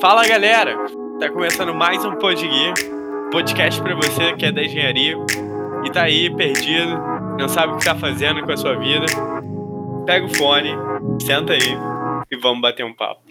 Fala galera, tá começando mais um Podgui, podcast para você que é da engenharia e tá aí perdido, não sabe o que tá fazendo com a sua vida. Pega o fone, senta aí e vamos bater um papo.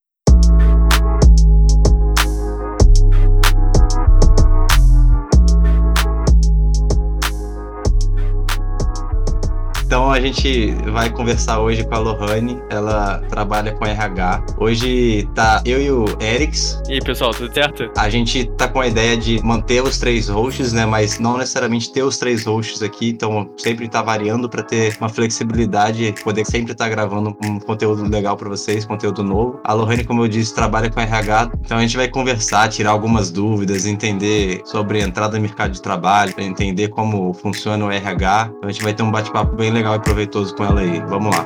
Então a gente vai conversar hoje com a Lohane, ela trabalha com RH. Hoje tá eu e o Erics. E aí, pessoal, tudo certo? A gente tá com a ideia de manter os três hosts, né, mas não necessariamente ter os três hosts aqui, então sempre tá variando para ter uma flexibilidade, poder sempre estar tá gravando um conteúdo legal para vocês, conteúdo novo. A Lohane, como eu disse, trabalha com RH, então a gente vai conversar, tirar algumas dúvidas, entender sobre entrada no mercado de trabalho, entender como funciona o RH. Então a gente vai ter um bate-papo bem legal e proveitoso com ela aí. Vamos lá.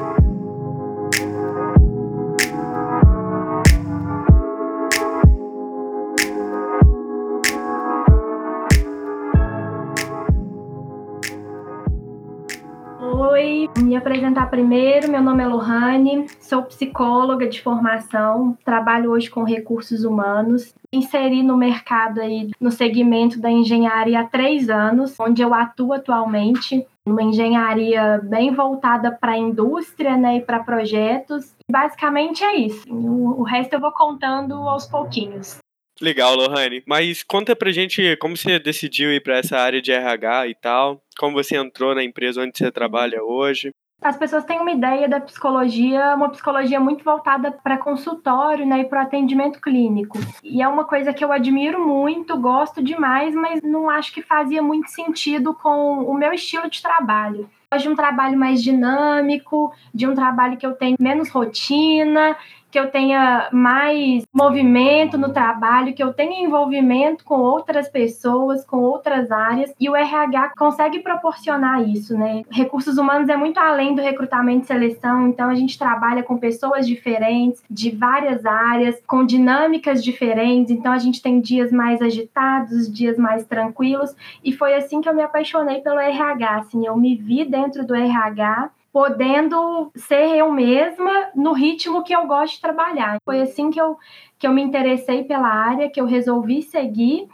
Oi, me apresentar primeiro. Meu nome é Lohane, sou psicóloga de formação, trabalho hoje com recursos humanos. Inseri no mercado aí no segmento da engenharia há três anos, onde eu atuo atualmente uma engenharia bem voltada para a indústria né, e para projetos. Basicamente é isso. O, resto eu vou contando aos pouquinhos. Legal, Lohane. Mas conta pra gente como você decidiu ir para essa área de RH e tal, como você entrou na empresa onde você trabalha hoje as pessoas têm uma ideia da psicologia, uma psicologia muito voltada para consultório né, e para atendimento clínico. E é uma coisa que eu admiro muito, gosto demais, mas não acho que fazia muito sentido com o meu estilo de trabalho de um trabalho mais dinâmico, de um trabalho que eu tenho menos rotina, que eu tenha mais movimento no trabalho, que eu tenha envolvimento com outras pessoas, com outras áreas, e o RH consegue proporcionar isso, né? Recursos humanos é muito além do recrutamento e seleção, então a gente trabalha com pessoas diferentes, de várias áreas, com dinâmicas diferentes, então a gente tem dias mais agitados, dias mais tranquilos, e foi assim que eu me apaixonei pelo RH, assim, eu me vi dentro do RH podendo ser eu mesma no ritmo que eu gosto de trabalhar. Foi assim que eu, que eu me interessei pela área, que eu resolvi seguir.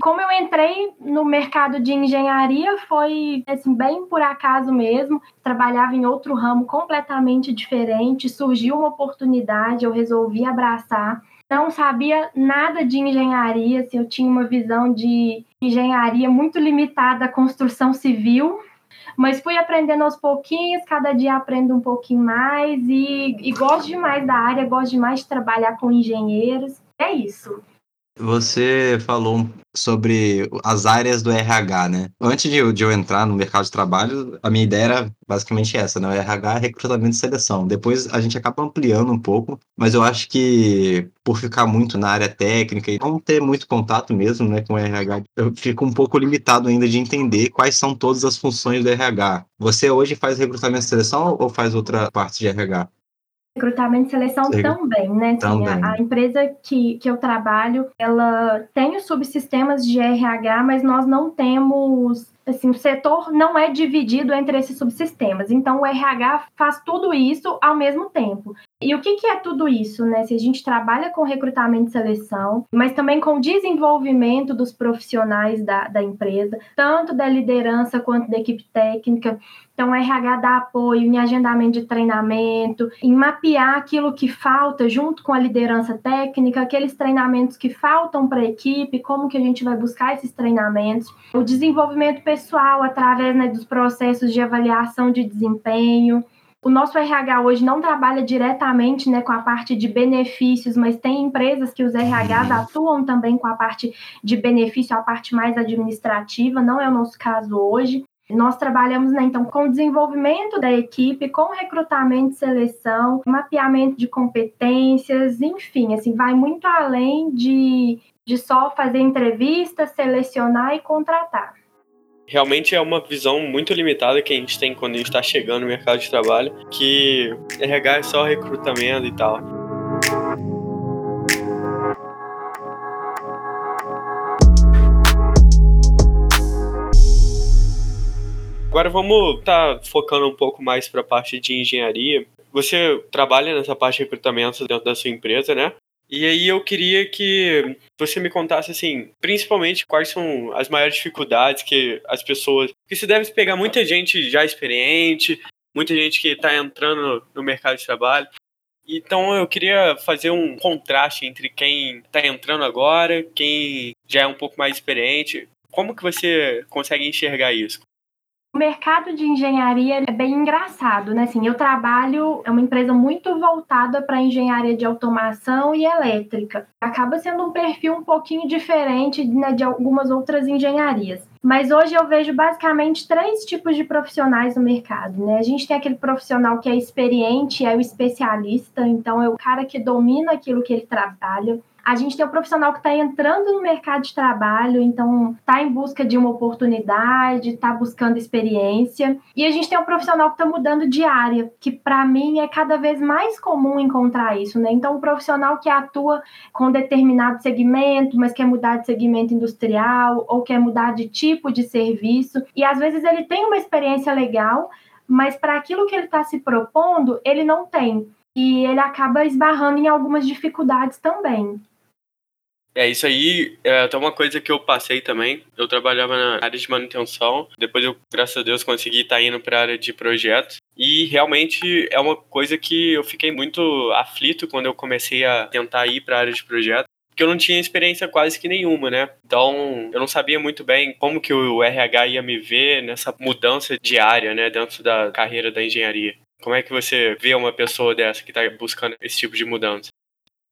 Como eu entrei no mercado de engenharia foi assim bem por acaso mesmo. Trabalhava em outro ramo completamente diferente, surgiu uma oportunidade, eu resolvi abraçar. Não sabia nada de engenharia, assim, eu tinha uma visão de engenharia muito limitada à construção civil, mas fui aprendendo aos pouquinhos, cada dia aprendo um pouquinho mais e, e gosto demais da área, gosto demais de trabalhar com engenheiros. É isso. Você falou sobre as áreas do RH, né? Antes de eu, de eu, entrar no mercado de trabalho, a minha ideia era basicamente essa, né? O RH é recrutamento e seleção. Depois a gente acaba ampliando um pouco, mas eu acho que por ficar muito na área técnica e não ter muito contato mesmo, né, com o RH, eu fico um pouco limitado ainda de entender quais são todas as funções do RH. Você hoje faz recrutamento e seleção ou faz outra parte de RH? Recrutamento e seleção Sim. também, né? Também. A, a, empresa que, que eu trabalho, ela tem os subsistemas de RH, mas nós não temos assim, o setor não é dividido entre esses subsistemas. Então, o RH faz tudo isso ao mesmo tempo. E o que, que é tudo isso, né? Se a gente trabalha com recrutamento e seleção, mas também com desenvolvimento dos profissionais da, da empresa, tanto da liderança quanto da equipe técnica. Então, RH dá apoio em agendamento de treinamento, em mapear aquilo que falta junto com a liderança técnica, aqueles treinamentos que faltam para a equipe, como que a gente vai buscar esses treinamentos, o desenvolvimento pessoal através né, dos processos de avaliação de desempenho, o nosso RH hoje não trabalha diretamente né, com a parte de benefícios, mas tem empresas que os RHs atuam também com a parte de benefício, a parte mais administrativa, não é o nosso caso hoje. Nós trabalhamos, né, então, com o desenvolvimento da equipe, com recrutamento e seleção, mapeamento de competências, enfim, assim, vai muito além de, de só fazer entrevista, selecionar e contratar realmente é uma visão muito limitada que a gente tem quando a gente está chegando no mercado de trabalho, que RH é só recrutamento e tal. Agora vamos estar tá focando um pouco mais para a parte de engenharia. Você trabalha nessa parte de recrutamento dentro da sua empresa, né? E aí eu queria que você me contasse, assim, principalmente quais são as maiores dificuldades que as pessoas. Porque você deve pegar muita gente já experiente, muita gente que está entrando no mercado de trabalho. Então eu queria fazer um contraste entre quem está entrando agora, quem já é um pouco mais experiente. Como que você consegue enxergar isso? O mercado de engenharia é bem engraçado, né? Assim, eu trabalho, é uma empresa muito voltada para engenharia de automação e elétrica. Acaba sendo um perfil um pouquinho diferente né, de algumas outras engenharias. Mas hoje eu vejo basicamente três tipos de profissionais no mercado, né? A gente tem aquele profissional que é experiente, é o especialista, então é o cara que domina aquilo que ele trabalha. A gente tem o um profissional que está entrando no mercado de trabalho, então está em busca de uma oportunidade, está buscando experiência. E a gente tem um profissional que está mudando de área, que para mim é cada vez mais comum encontrar isso, né? Então, um profissional que atua com determinado segmento, mas quer mudar de segmento industrial ou quer mudar de tipo de serviço. E às vezes ele tem uma experiência legal, mas para aquilo que ele está se propondo, ele não tem. E ele acaba esbarrando em algumas dificuldades também. É, isso aí é até uma coisa que eu passei também. Eu trabalhava na área de manutenção, depois eu, graças a Deus, consegui estar indo para a área de projetos. E realmente é uma coisa que eu fiquei muito aflito quando eu comecei a tentar ir para a área de projetos. Porque eu não tinha experiência quase que nenhuma, né? Então, eu não sabia muito bem como que o RH ia me ver nessa mudança diária, né? Dentro da carreira da engenharia. Como é que você vê uma pessoa dessa que está buscando esse tipo de mudança?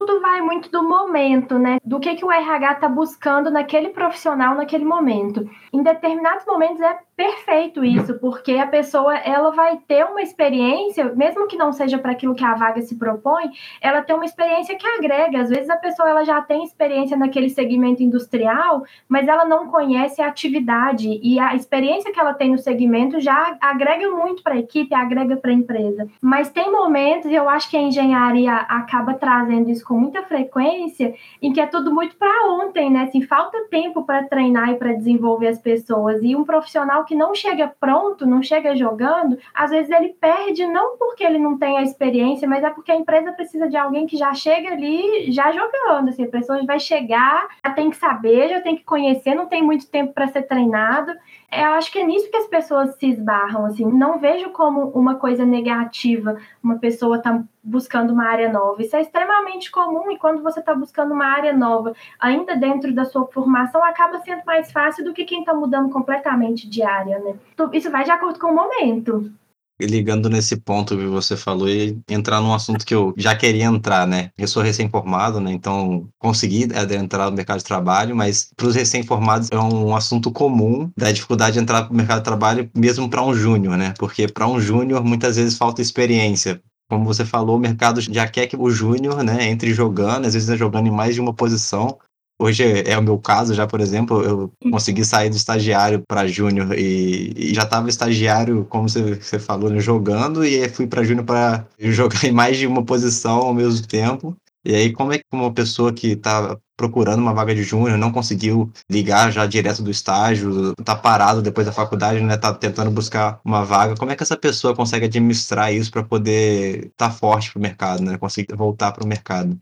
Tudo vai muito do momento, né? Do que, que o RH está buscando naquele profissional naquele momento. Em determinados momentos é perfeito isso, porque a pessoa ela vai ter uma experiência, mesmo que não seja para aquilo que a vaga se propõe, ela tem uma experiência que agrega. Às vezes a pessoa ela já tem experiência naquele segmento industrial, mas ela não conhece a atividade e a experiência que ela tem no segmento já agrega muito para a equipe, agrega para a empresa. Mas tem momentos, e eu acho que a engenharia acaba trazendo isso com muita frequência, em que é tudo muito para ontem, né? Assim, falta tempo para treinar e para desenvolver as pessoas. E um profissional que não chega pronto, não chega jogando, às vezes ele perde não porque ele não tem a experiência, mas é porque a empresa precisa de alguém que já chega ali já jogando. Assim, a pessoa vai chegar, já tem que saber, já tem que conhecer, não tem muito tempo para ser treinado. É, eu acho que é nisso que as pessoas se esbarram, assim. Não vejo como uma coisa negativa uma pessoa tá buscando uma área nova. Isso é extremamente comum e quando você está buscando uma área nova, ainda dentro da sua formação, acaba sendo mais fácil do que quem está mudando completamente de área, né? Isso vai de acordo com o momento ligando nesse ponto que você falou e entrar num assunto que eu já queria entrar, né? Eu sou recém-formado, né? Então consegui adentrar no mercado de trabalho, mas para os recém-formados é um assunto comum da dificuldade de entrar no mercado de trabalho, mesmo para um júnior, né? Porque para um júnior muitas vezes falta experiência. Como você falou, o mercado já quer que o júnior, né, entre jogando, às vezes é jogando em mais de uma posição, Hoje é o meu caso já, por exemplo, eu consegui sair do estagiário para júnior e, e, já estava estagiário, como você, você falou, né, jogando e fui para júnior para jogar em mais de uma posição ao mesmo tempo. E aí, como é que uma pessoa que está procurando uma vaga de júnior não conseguiu ligar já direto do estágio, está parado depois da faculdade, né, tá tentando buscar uma vaga, como é que essa pessoa consegue administrar isso para poder estar tá forte para o mercado, né, conseguir voltar para o mercado?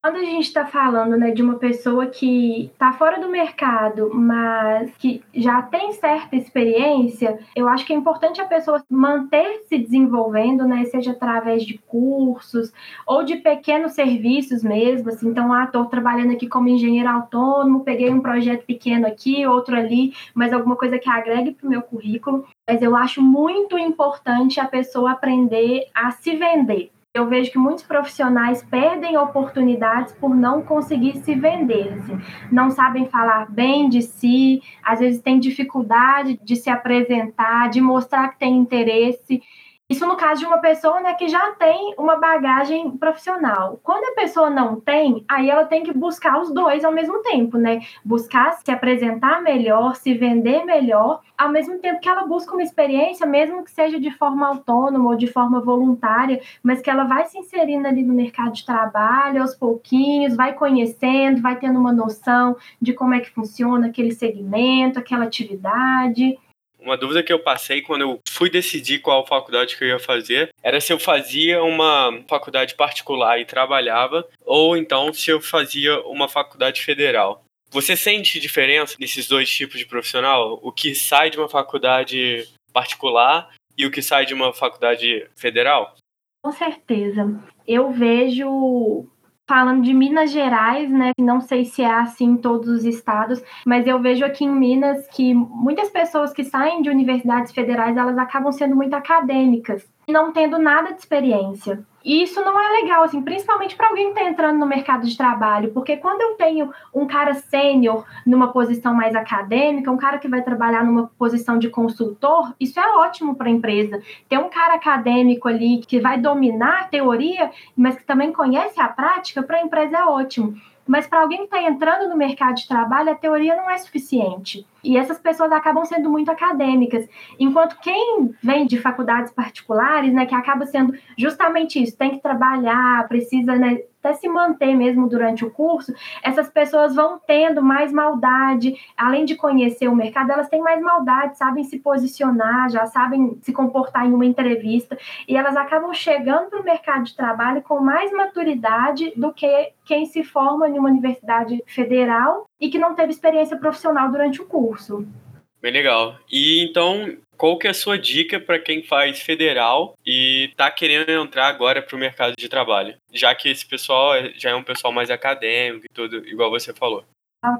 Quando a gente está falando né, de uma pessoa que está fora do mercado, mas que já tem certa experiência, eu acho que é importante a pessoa manter se desenvolvendo, né, seja através de cursos ou de pequenos serviços mesmo. Assim, então, ah, estou trabalhando aqui como engenheiro autônomo, peguei um projeto pequeno aqui, outro ali, mas alguma coisa que agregue para o meu currículo. Mas eu acho muito importante a pessoa aprender a se vender eu vejo que muitos profissionais perdem oportunidades por não conseguir se vender, assim. não sabem falar bem de si, às vezes têm dificuldade de se apresentar, de mostrar que tem interesse. Isso no caso de uma pessoa né, que já tem uma bagagem profissional. Quando a pessoa não tem, aí ela tem que buscar os dois ao mesmo tempo, né? Buscar se apresentar melhor, se vender melhor, ao mesmo tempo que ela busca uma experiência, mesmo que seja de forma autônoma ou de forma voluntária, mas que ela vai se inserindo ali no mercado de trabalho aos pouquinhos, vai conhecendo, vai tendo uma noção de como é que funciona aquele segmento, aquela atividade. Uma dúvida que eu passei quando eu fui decidir qual faculdade que eu ia fazer era se eu fazia uma faculdade particular e trabalhava, ou então se eu fazia uma faculdade federal. Você sente diferença nesses dois tipos de profissional? O que sai de uma faculdade particular e o que sai de uma faculdade federal? Com certeza. Eu vejo falando de Minas Gerais, né? Não sei se é assim em todos os estados, mas eu vejo aqui em Minas que muitas pessoas que saem de universidades federais, elas acabam sendo muito acadêmicas, não tendo nada de experiência. E isso não é legal, assim, principalmente para alguém que está entrando no mercado de trabalho, porque quando eu tenho um cara sênior numa posição mais acadêmica, um cara que vai trabalhar numa posição de consultor, isso é ótimo para a empresa. Ter um cara acadêmico ali que vai dominar a teoria, mas que também conhece a prática, para a empresa é ótimo. Mas para alguém que está entrando no mercado de trabalho, a teoria não é suficiente. E essas pessoas acabam sendo muito acadêmicas. Enquanto quem vem de faculdades particulares, né, que acaba sendo justamente isso, tem que trabalhar, precisa né, até se manter mesmo durante o curso, essas pessoas vão tendo mais maldade, além de conhecer o mercado, elas têm mais maldade, sabem se posicionar, já sabem se comportar em uma entrevista, e elas acabam chegando para o mercado de trabalho com mais maturidade do que quem se forma em uma universidade federal e que não teve experiência profissional durante o curso. Bem legal. E então, qual que é a sua dica para quem faz federal e está querendo entrar agora para o mercado de trabalho? Já que esse pessoal é, já é um pessoal mais acadêmico e tudo, igual você falou.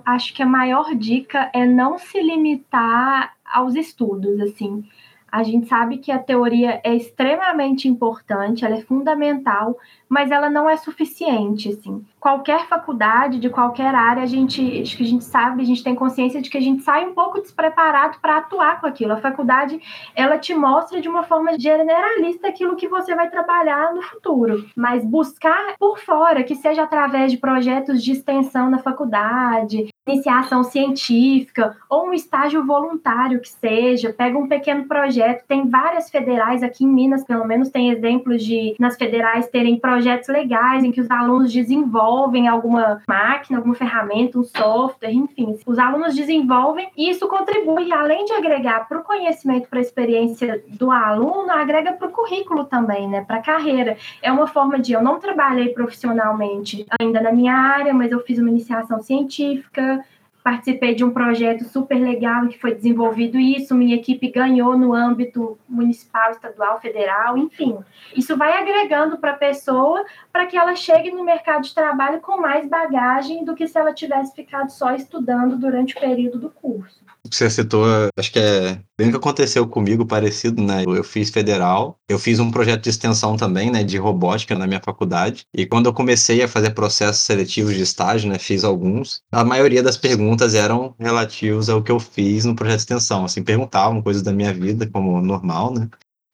Acho que a maior dica é não se limitar aos estudos, assim. A gente sabe que a teoria é extremamente importante, ela é fundamental, mas ela não é suficiente, assim. Qualquer faculdade, de qualquer área, a gente, acho que a gente sabe, a gente tem consciência de que a gente sai um pouco despreparado para atuar com aquilo. A faculdade, ela te mostra de uma forma generalista aquilo que você vai trabalhar no futuro, mas buscar por fora, que seja através de projetos de extensão na faculdade, iniciação científica ou um estágio voluntário que seja, pega um pequeno projeto, tem várias federais aqui em Minas, pelo menos tem exemplos de nas federais terem projetos legais em que os alunos desenvolvem alguma máquina, alguma ferramenta, um software, enfim, os alunos desenvolvem e isso contribui além de agregar para o conhecimento, para a experiência do aluno, agrega para o currículo também, né, para a carreira. É uma forma de eu não trabalhei profissionalmente ainda na minha área, mas eu fiz uma iniciação científica, participei de um projeto super legal que foi desenvolvido isso, minha equipe ganhou no âmbito municipal, estadual, federal, enfim. Isso vai agregando para a pessoa para que ela chegue no mercado de trabalho com mais bagagem do que se ela tivesse ficado só estudando durante o período do curso você citou, acho que é bem o que aconteceu comigo, parecido, né? Eu fiz federal, eu fiz um projeto de extensão também, né, de robótica na minha faculdade. E quando eu comecei a fazer processos seletivos de estágio, né, fiz alguns, a maioria das perguntas eram relativas ao que eu fiz no projeto de extensão. Assim, perguntavam coisas da minha vida, como normal, né?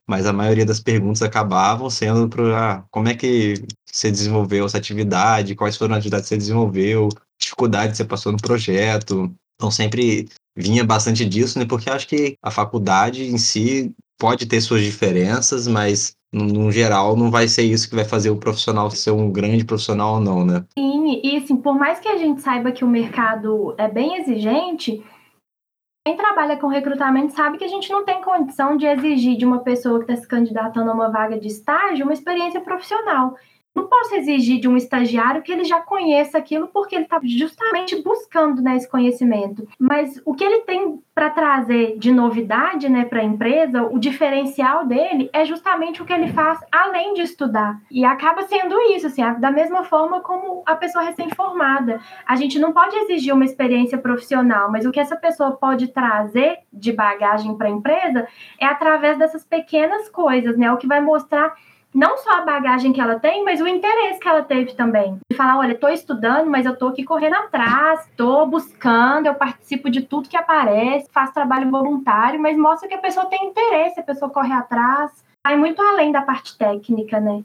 Mas a maioria das perguntas acabavam sendo para ah, como é que você desenvolveu essa atividade, quais foram as atividades que você desenvolveu, dificuldade que você passou no projeto. Então sempre vinha bastante disso, né? Porque acho que a faculdade em si pode ter suas diferenças, mas no geral não vai ser isso que vai fazer o profissional ser um grande profissional ou não, né? Sim, e assim, por mais que a gente saiba que o mercado é bem exigente, quem trabalha com recrutamento sabe que a gente não tem condição de exigir de uma pessoa que está se candidatando a uma vaga de estágio uma experiência profissional. Não posso exigir de um estagiário que ele já conheça aquilo porque ele está justamente buscando né, esse conhecimento. Mas o que ele tem para trazer de novidade né, para a empresa, o diferencial dele é justamente o que ele faz além de estudar. E acaba sendo isso, assim, da mesma forma como a pessoa recém-formada. A gente não pode exigir uma experiência profissional, mas o que essa pessoa pode trazer de bagagem para a empresa é através dessas pequenas coisas, né? O que vai mostrar não só a bagagem que ela tem, mas o interesse que ela teve também. De falar, olha, estou estudando, mas eu estou aqui correndo atrás, estou buscando, eu participo de tudo que aparece, faço trabalho voluntário, mas mostra que a pessoa tem interesse, a pessoa corre atrás, vai muito além da parte técnica, né?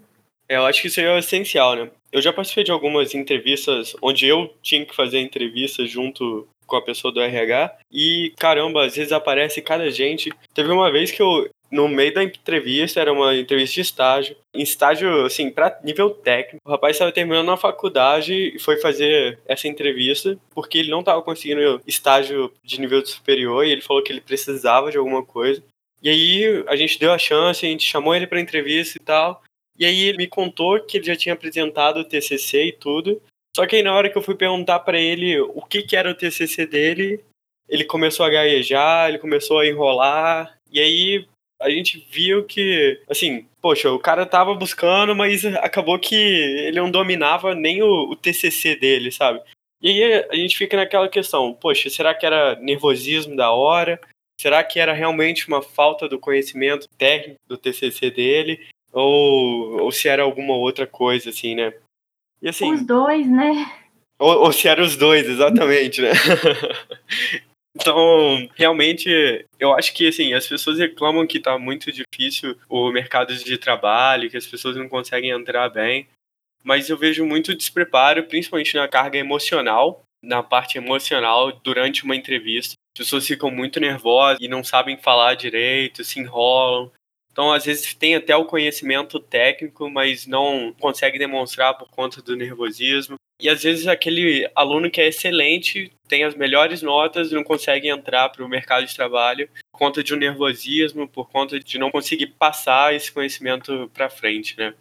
É, eu acho que isso é essencial, né? Eu já participei de algumas entrevistas onde eu tinha que fazer entrevista junto com a pessoa do RH e caramba, às vezes aparece cada gente. Teve uma vez que eu no meio da entrevista, era uma entrevista de estágio, em estágio, assim, para nível técnico. O rapaz estava terminando a faculdade e foi fazer essa entrevista porque ele não estava conseguindo estágio de nível superior e ele falou que ele precisava de alguma coisa. E aí a gente deu a chance, a gente chamou ele para entrevista e tal. E aí ele me contou que ele já tinha apresentado o TCC e tudo. Só que aí na hora que eu fui perguntar para ele o que, que era o TCC dele, ele começou a gaguejar, ele começou a enrolar. E aí a gente viu que, assim, poxa, o cara tava buscando, mas acabou que ele não dominava nem o, o TCC dele, sabe? E aí a gente fica naquela questão, poxa, será que era nervosismo da hora? Será que era realmente uma falta do conhecimento técnico do TCC dele? Ou, ou se era alguma outra coisa, assim, né? E, assim, os dois, né? Ou, ou se eram os dois, exatamente, né? Então, realmente, eu acho que assim, as pessoas reclamam que está muito difícil o mercado de trabalho, que as pessoas não conseguem entrar bem, mas eu vejo muito despreparo, principalmente na carga emocional, na parte emocional durante uma entrevista. As pessoas ficam muito nervosas e não sabem falar direito, se enrolam. Então, às vezes, tem até o conhecimento técnico, mas não consegue demonstrar por conta do nervosismo. E às vezes aquele aluno que é excelente, tem as melhores notas e não consegue entrar para o mercado de trabalho por conta de um nervosismo, por conta de não conseguir passar esse conhecimento para frente, né?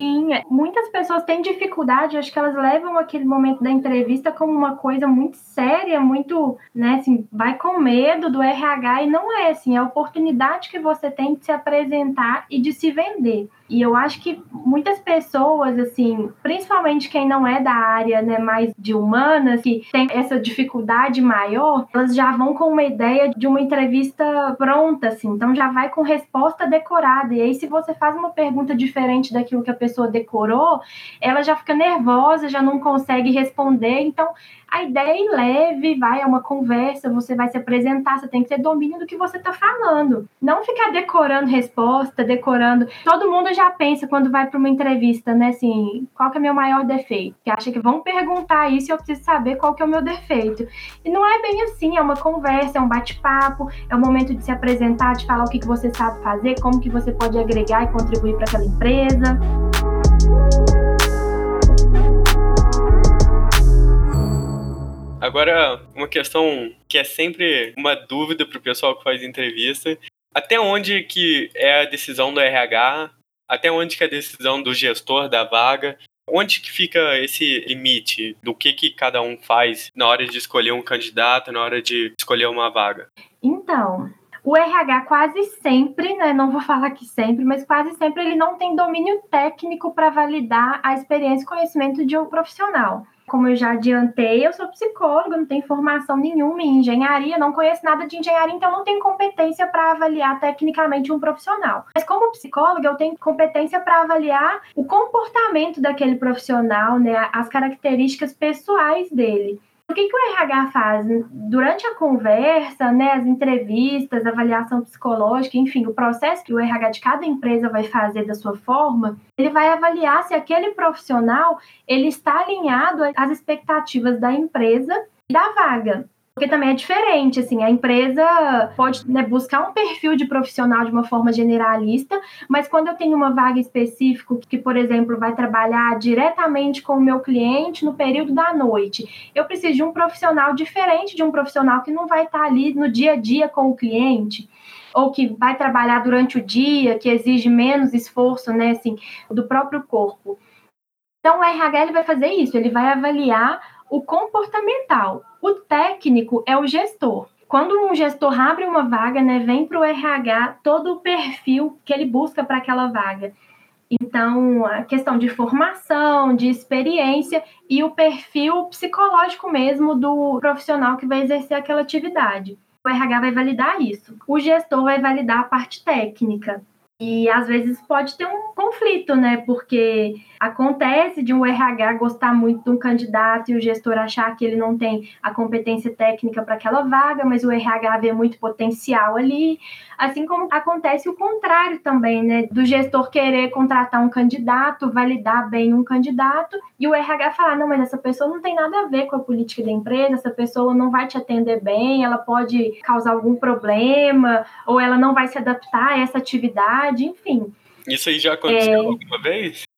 Sim, é, muitas pessoas têm dificuldade, acho que elas levam aquele momento da entrevista como uma coisa muito séria, muito, né, assim, vai com medo do RH e não é assim, é a oportunidade que você tem de se apresentar e de se vender. E eu acho que muitas pessoas, assim, principalmente quem não é da área, né, mais de humanas, que tem essa dificuldade maior, elas já vão com uma ideia de uma entrevista pronta, assim, então já vai com resposta decorada. E aí, se você faz uma pergunta diferente daquilo que a pessoa decorou, ela já fica nervosa, já não consegue responder. Então, a ideia é leve, vai, é uma conversa, você vai se apresentar, você tem que ter domínio do que você está falando. Não ficar decorando resposta, decorando. Todo mundo já pensa quando vai para uma entrevista, né, assim, qual que é meu maior defeito? Que acha que vão perguntar isso e eu preciso saber qual que é o meu defeito. E não é bem assim, é uma conversa, é um bate-papo, é o momento de se apresentar, de falar o que, que você sabe fazer, como que você pode agregar e contribuir para aquela empresa. Agora, uma questão que é sempre uma dúvida para o pessoal que faz entrevista: até onde que é a decisão do RH? Até onde que é a decisão do gestor da vaga? Onde que fica esse limite do que, que cada um faz na hora de escolher um candidato, na hora de escolher uma vaga? Então, o RH quase sempre, né, não vou falar que sempre, mas quase sempre ele não tem domínio técnico para validar a experiência e conhecimento de um profissional como eu já adiantei, eu sou psicóloga, não tenho formação nenhuma em engenharia, não conheço nada de engenharia, então não tenho competência para avaliar tecnicamente um profissional. Mas como psicóloga, eu tenho competência para avaliar o comportamento daquele profissional, né, as características pessoais dele. O que, que o RH faz? Durante a conversa, né, as entrevistas, avaliação psicológica, enfim, o processo que o RH de cada empresa vai fazer da sua forma, ele vai avaliar se aquele profissional ele está alinhado às expectativas da empresa e da vaga. Porque também é diferente, assim, a empresa pode né, buscar um perfil de profissional de uma forma generalista, mas quando eu tenho uma vaga específica que, por exemplo, vai trabalhar diretamente com o meu cliente no período da noite, eu preciso de um profissional diferente de um profissional que não vai estar ali no dia a dia com o cliente ou que vai trabalhar durante o dia, que exige menos esforço, né, assim, do próprio corpo. Então, o RH ele vai fazer isso, ele vai avaliar o comportamental. O técnico é o gestor. Quando um gestor abre uma vaga, né, vem para o RH todo o perfil que ele busca para aquela vaga. Então, a questão de formação, de experiência e o perfil psicológico mesmo do profissional que vai exercer aquela atividade. O RH vai validar isso. O gestor vai validar a parte técnica. E às vezes pode ter um conflito, né? Porque acontece de um RH gostar muito de um candidato e o gestor achar que ele não tem a competência técnica para aquela vaga, mas o RH vê muito potencial ali. Assim como acontece o contrário também, né? Do gestor querer contratar um candidato, validar bem um candidato, e o RH falar: não, mas essa pessoa não tem nada a ver com a política da empresa, essa pessoa não vai te atender bem, ela pode causar algum problema, ou ela não vai se adaptar a essa atividade enfim. Isso aí já aconteceu é... alguma vez?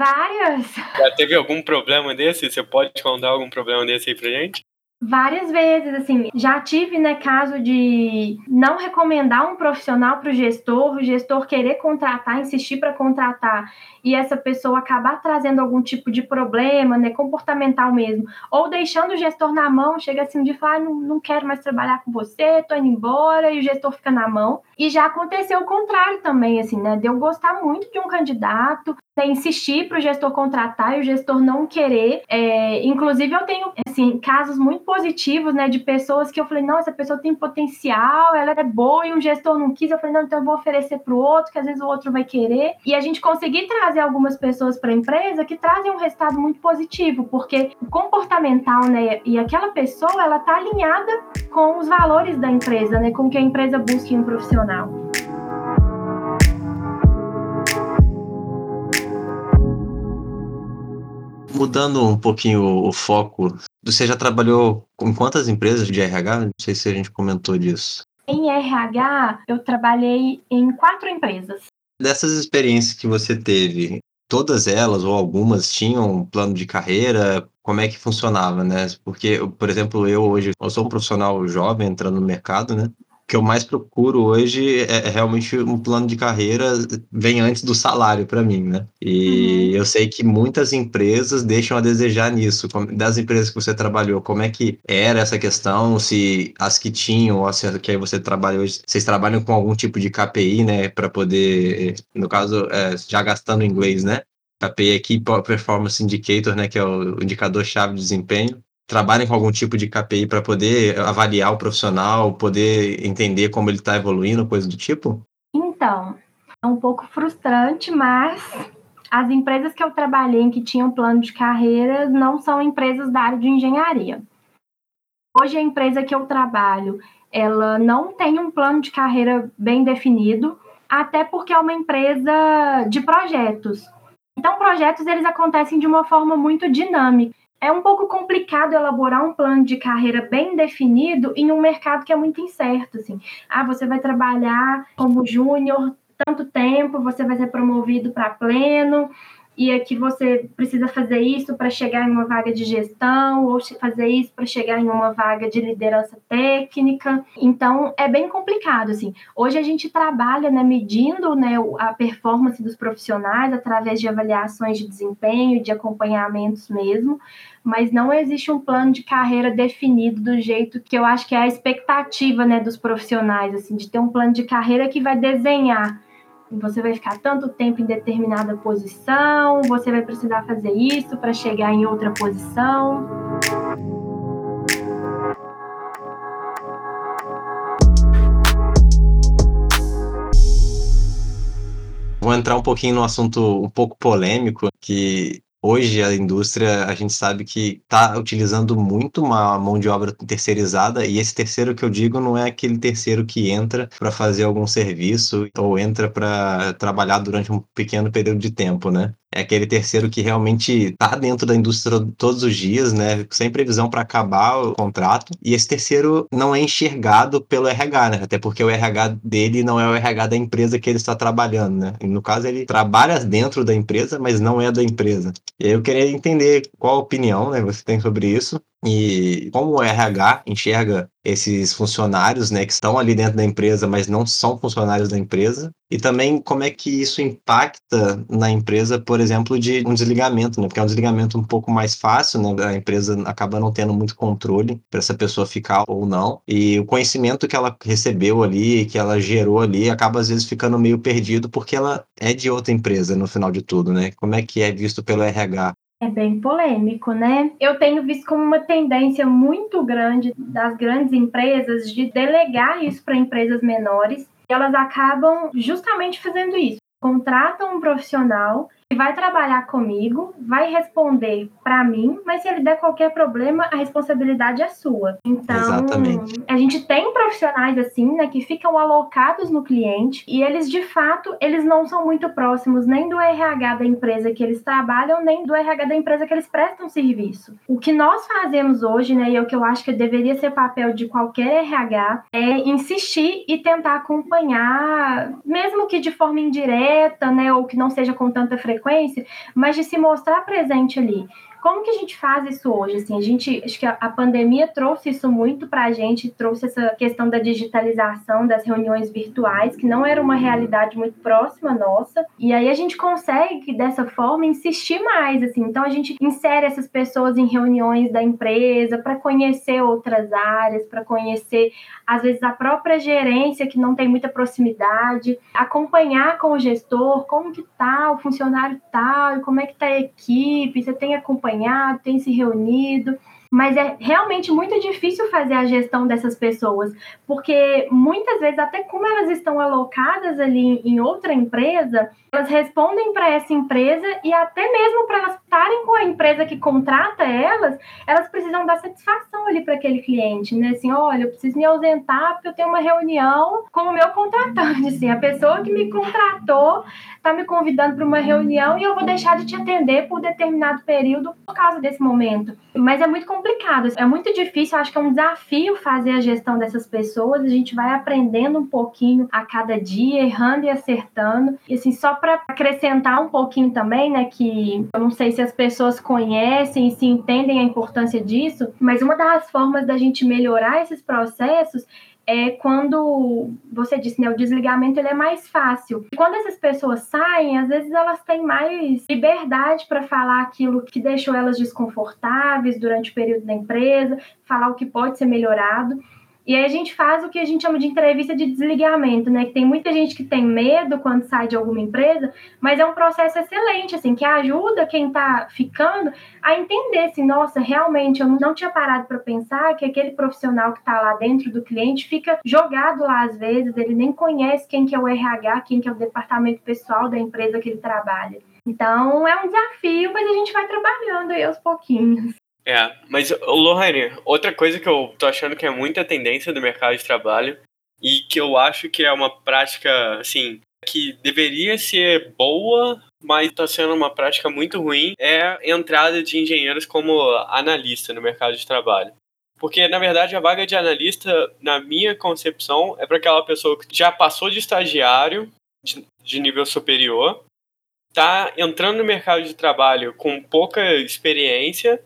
Várias. Já teve algum problema desse? Você pode contar algum problema desse aí pra gente? Várias vezes, assim, já tive, né, caso de não recomendar um profissional para o gestor, o gestor querer contratar, insistir para contratar, e essa pessoa acabar trazendo algum tipo de problema, né, comportamental mesmo, ou deixando o gestor na mão, chega assim de falar, ah, não, não quero mais trabalhar com você, tô indo embora, e o gestor fica na mão. E já aconteceu o contrário também, assim, né, de eu gostar muito de um candidato, insistir para o gestor contratar e o gestor não querer. É, inclusive, eu tenho assim, casos muito positivos né, de pessoas que eu falei, não, essa pessoa tem potencial, ela é boa e o gestor não quis. Eu falei, não, então eu vou oferecer para o outro, que às vezes o outro vai querer. E a gente conseguir trazer algumas pessoas para a empresa que trazem um resultado muito positivo, porque o comportamental né, e aquela pessoa, ela está alinhada com os valores da empresa, né, com que a empresa busca em um profissional. Mudando um pouquinho o foco, você já trabalhou com quantas empresas de RH? Não sei se a gente comentou disso. Em RH, eu trabalhei em quatro empresas. Dessas experiências que você teve, todas elas ou algumas tinham um plano de carreira? Como é que funcionava, né? Porque, por exemplo, eu hoje eu sou um profissional jovem entrando no mercado, né? Que eu mais procuro hoje é, é, realmente um plano de carreira vem antes do salário para mim, né? E uhum. eu sei que muitas empresas deixam a desejar nisso. Das empresas que você trabalhou, como é que era essa questão? Se as que tinham, ou as que aí você trabalha hoje, vocês trabalham com algum tipo de KPI, né? Para poder, no caso, é, já gastando inglês, né? KPI aqui, Performance Indicator, né? Que é o indicador-chave de desempenho trabalhem com algum tipo de KPI para poder avaliar o profissional, poder entender como ele está evoluindo, coisa do tipo? Então, é um pouco frustrante, mas as empresas que eu trabalhei em que tinham plano de carreira não são empresas da área de engenharia. Hoje a empresa que eu trabalho, ela não tem um plano de carreira bem definido, até porque é uma empresa de projetos. Então, projetos eles acontecem de uma forma muito dinâmica é um pouco complicado elaborar um plano de carreira bem definido em um mercado que é muito incerto, assim. Ah, você vai trabalhar como júnior tanto tempo, você vai ser promovido para pleno, e aqui você precisa fazer isso para chegar em uma vaga de gestão, ou fazer isso para chegar em uma vaga de liderança técnica. Então, é bem complicado, assim. Hoje a gente trabalha, né, medindo, né, a performance dos profissionais através de avaliações de desempenho, de acompanhamentos mesmo, mas não existe um plano de carreira definido do jeito que eu acho que é a expectativa, né, dos profissionais, assim, de ter um plano de carreira que vai desenhar você vai ficar tanto tempo em determinada posição, você vai precisar fazer isso para chegar em outra posição. Vou entrar um pouquinho no assunto um pouco polêmico, que Hoje a indústria, a gente sabe que está utilizando muito uma mão de obra terceirizada, e esse terceiro que eu digo não é aquele terceiro que entra para fazer algum serviço ou entra para trabalhar durante um pequeno período de tempo, né? é aquele terceiro que realmente está dentro da indústria todos os dias, né? Sem previsão para acabar o contrato. E esse terceiro não é enxergado pelo RH, né? Até porque o RH dele não é o RH da empresa que ele está trabalhando, né? E no caso, ele trabalha dentro da empresa, mas não é da empresa. E aí eu queria entender qual a opinião né, você tem sobre isso e como o RH enxerga esses funcionários, né, que estão ali dentro da empresa, mas não são funcionários da empresa, e também como é que isso impacta na empresa, por exemplo, de um desligamento, né, porque é um desligamento um pouco mais fácil, né, a empresa acaba não tendo muito controle para essa pessoa ficar ou não, e o conhecimento que ela recebeu ali, que ela gerou ali, acaba às vezes ficando meio perdido porque ela é de outra empresa no final de tudo, né? Como é que é visto pelo RH é bem polêmico, né? Eu tenho visto como uma tendência muito grande das grandes empresas de delegar isso para empresas menores. elas acabam justamente fazendo isso. Contratam um profissional vai trabalhar comigo, vai responder para mim, mas se ele der qualquer problema, a responsabilidade é sua. Então, Exatamente. a gente tem profissionais assim, né, que ficam alocados no cliente e eles de fato, eles não são muito próximos nem do RH da empresa que eles trabalham, nem do RH da empresa que eles prestam serviço. O que nós fazemos hoje, né, e é o que eu acho que deveria ser papel de qualquer RH, é insistir e tentar acompanhar, mesmo que de forma indireta, né, ou que não seja com tanta frequência frequência, mas de se mostrar presente ali. Como que a gente faz isso hoje? Assim, a gente, acho que a, pandemia trouxe isso muito para a gente, trouxe essa questão da digitalização das reuniões virtuais, que não era uma realidade muito próxima nossa. E aí a gente consegue dessa forma insistir mais, assim. Então a gente insere essas pessoas em reuniões da empresa para conhecer outras áreas, para conhecer às vezes a própria gerência que não tem muita proximidade, acompanhar com o gestor como que tá o funcionário tal, como é que tá a equipe, você tem acompanhado acompanhado, tem se reunido, mas é realmente muito difícil fazer a gestão dessas pessoas, porque muitas vezes, até como elas estão alocadas ali em outra empresa, elas respondem para essa empresa e até mesmo para estarem com a empresa que contrata elas, elas precisam dar satisfação ali para aquele cliente, né? Assim, olha, eu preciso me ausentar porque eu tenho uma reunião com o meu contratante, assim, a pessoa que me contratou está me convidando para uma reunião e eu vou deixar de te atender por determinado período por causa desse momento. Mas é muito complicado, é muito difícil, acho que é um desafio fazer a gestão dessas pessoas, a gente vai aprendendo um pouquinho a cada dia, errando e acertando. E assim, só para acrescentar um pouquinho também, né, que eu não sei se as pessoas conhecem e se entendem a importância disso, mas uma das formas da gente melhorar esses processos é quando você disse, né, o desligamento ele é mais fácil. E quando essas pessoas saem, às vezes elas têm mais liberdade para falar aquilo que deixou elas desconfortáveis durante o período da empresa, falar o que pode ser melhorado. E aí a gente faz o que a gente chama de entrevista de desligamento, né? Que tem muita gente que tem medo quando sai de alguma empresa, mas é um processo excelente, assim, que ajuda quem está ficando a entender, assim, nossa, realmente eu não tinha parado para pensar que aquele profissional que está lá dentro do cliente fica jogado lá às vezes, ele nem conhece quem que é o RH, quem que é o departamento pessoal da empresa que ele trabalha. Então é um desafio, mas a gente vai trabalhando aí aos pouquinhos. É, mas, Lohane, outra coisa que eu tô achando que é muita tendência do mercado de trabalho e que eu acho que é uma prática, assim, que deveria ser boa, mas está sendo uma prática muito ruim, é a entrada de engenheiros como analista no mercado de trabalho. Porque, na verdade, a vaga de analista, na minha concepção, é para aquela pessoa que já passou de estagiário de, de nível superior, está entrando no mercado de trabalho com pouca experiência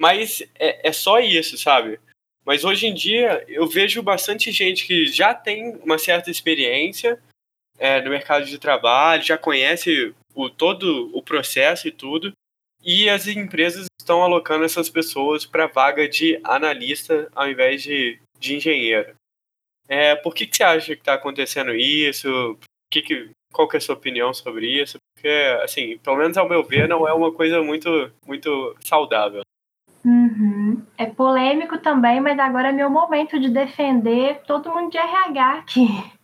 mas é, é só isso, sabe? Mas hoje em dia eu vejo bastante gente que já tem uma certa experiência é, no mercado de trabalho, já conhece o, todo o processo e tudo, e as empresas estão alocando essas pessoas para vaga de analista ao invés de, de engenheiro. É, por que, que você acha que está acontecendo isso? Que que, qual que é a sua opinião sobre isso? Porque, assim, pelo menos ao meu ver, não é uma coisa muito, muito saudável. Uhum. É polêmico também, mas agora é meu momento de defender todo mundo de RH aqui.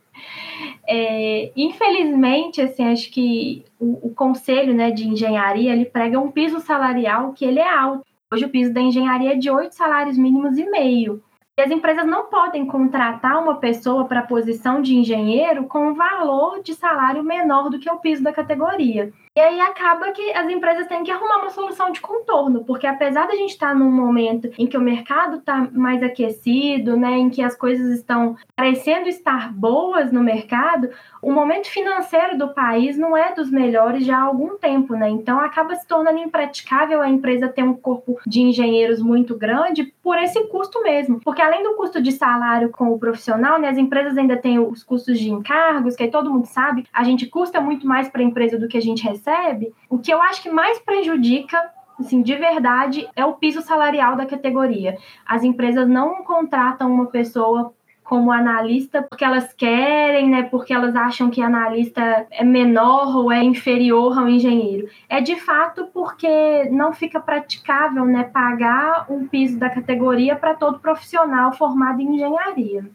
É, infelizmente, assim, acho que o, o, conselho né, de engenharia ele prega um piso salarial que ele é alto. Hoje o piso da engenharia é de oito salários mínimos e meio. E as empresas não podem contratar uma pessoa para a posição de engenheiro com um valor de salário menor do que o piso da categoria. E aí acaba que as empresas têm que arrumar uma solução de contorno, porque apesar da gente estar num momento em que o mercado está mais aquecido, né, em que as coisas estão parecendo estar boas no mercado, o momento financeiro do país não é dos melhores já há algum tempo, né? Então acaba se tornando impraticável a empresa ter um corpo de engenheiros muito grande por esse custo mesmo, porque além do custo de salário com o profissional, né, as empresas ainda têm os custos de encargos, que aí todo mundo sabe, a gente custa muito mais para a empresa do que a gente recebe o que eu acho que mais prejudica assim, de verdade, é o piso salarial da categoria. As empresas não contratam uma pessoa como analista porque elas querem, né? Porque elas acham que analista é menor ou é inferior ao engenheiro. É de fato porque não fica praticável, né? Pagar um piso da categoria para todo profissional formado em engenharia.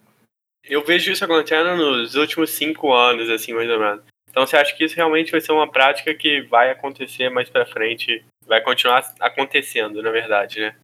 Eu vejo isso acontecendo nos últimos cinco anos, assim, mais ou menos. Então você acha que isso realmente vai ser uma prática que vai acontecer mais pra frente, vai continuar acontecendo, na verdade, né?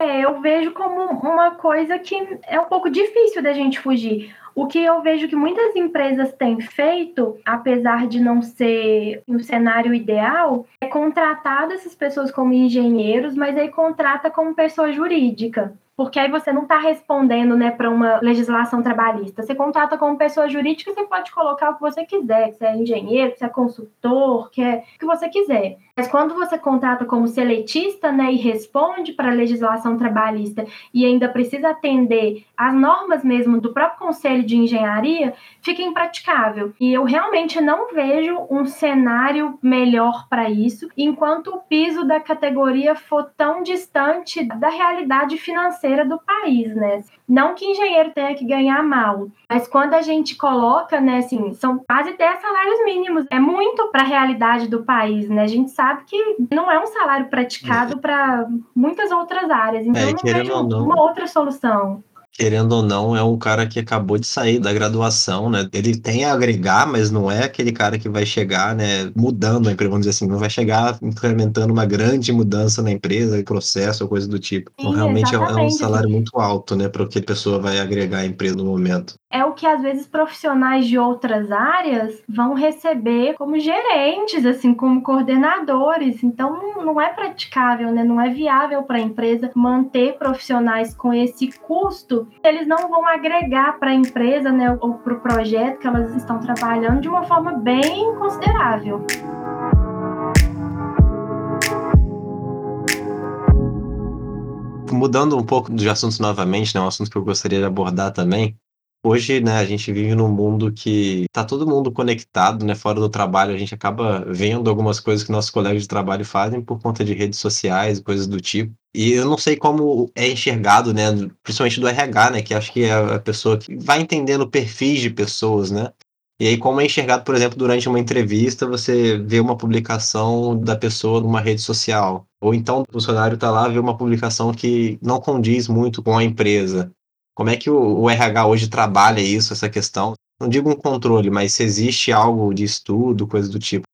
É, eu vejo como uma coisa que é um pouco difícil da gente fugir. O que eu vejo que muitas empresas têm feito, apesar de não ser o cenário ideal, é contratar essas pessoas como engenheiros, mas aí contrata como pessoa jurídica porque aí você não está respondendo né, para uma legislação trabalhista. Você contrata como pessoa jurídica, você pode colocar o que você quiser, que é engenheiro, que é consultor, que é o que você quiser. Mas quando você contrata como seletista né, e responde para a legislação trabalhista e ainda precisa atender às normas mesmo do próprio Conselho de Engenharia, fica impraticável. E eu realmente não vejo um cenário melhor para isso, enquanto o piso da categoria for tão distante da realidade financeira financeira do país, né? Não que engenheiro tenha que ganhar mal, mas quando a gente coloca, né, assim, são quase 10 salários mínimos, é muito para a realidade do país, né? A gente sabe que não é um salário praticado para muitas outras áreas, então é, não vejo uma outra solução querendo ou não, é um cara que acabou de sair da graduação, né? Ele tem a agregar, mas não é aquele cara que vai chegar, né, mudando a empresa, vamos dizer assim, não vai chegar implementando uma grande mudança na empresa, processo ou coisa do tipo. Então, Sim, então, realmente é, é um salário muito alto, né, para o que a pessoa vai agregar à empresa no momento. É o que às vezes profissionais de outras áreas vão receber como gerentes, assim, como coordenadores. Então, não é praticável, né? Não é viável para a empresa manter profissionais com esse custo eles não vão agregar para a empresa né, ou para o projeto que elas estão trabalhando de uma forma bem considerável. Mudando um pouco de assuntos novamente, né, um assunto que eu gostaria de abordar também, Hoje, né, a gente vive num mundo que tá todo mundo conectado, né? Fora do trabalho, a gente acaba vendo algumas coisas que nossos colegas de trabalho fazem por conta de redes sociais coisas do tipo. E eu não sei como é enxergado, né, principalmente do RH, né, que acho que é a pessoa que vai entendendo perfis de pessoas, né? E aí, como é enxergado, por exemplo, durante uma entrevista, você vê uma publicação da pessoa numa rede social. Ou então o funcionário está lá, vê uma publicação que não condiz muito com a empresa. Como é que o, o RH hoje trabalha isso, essa questão? Não digo um controle, mas se existe algo de estudo, coisa do tipo.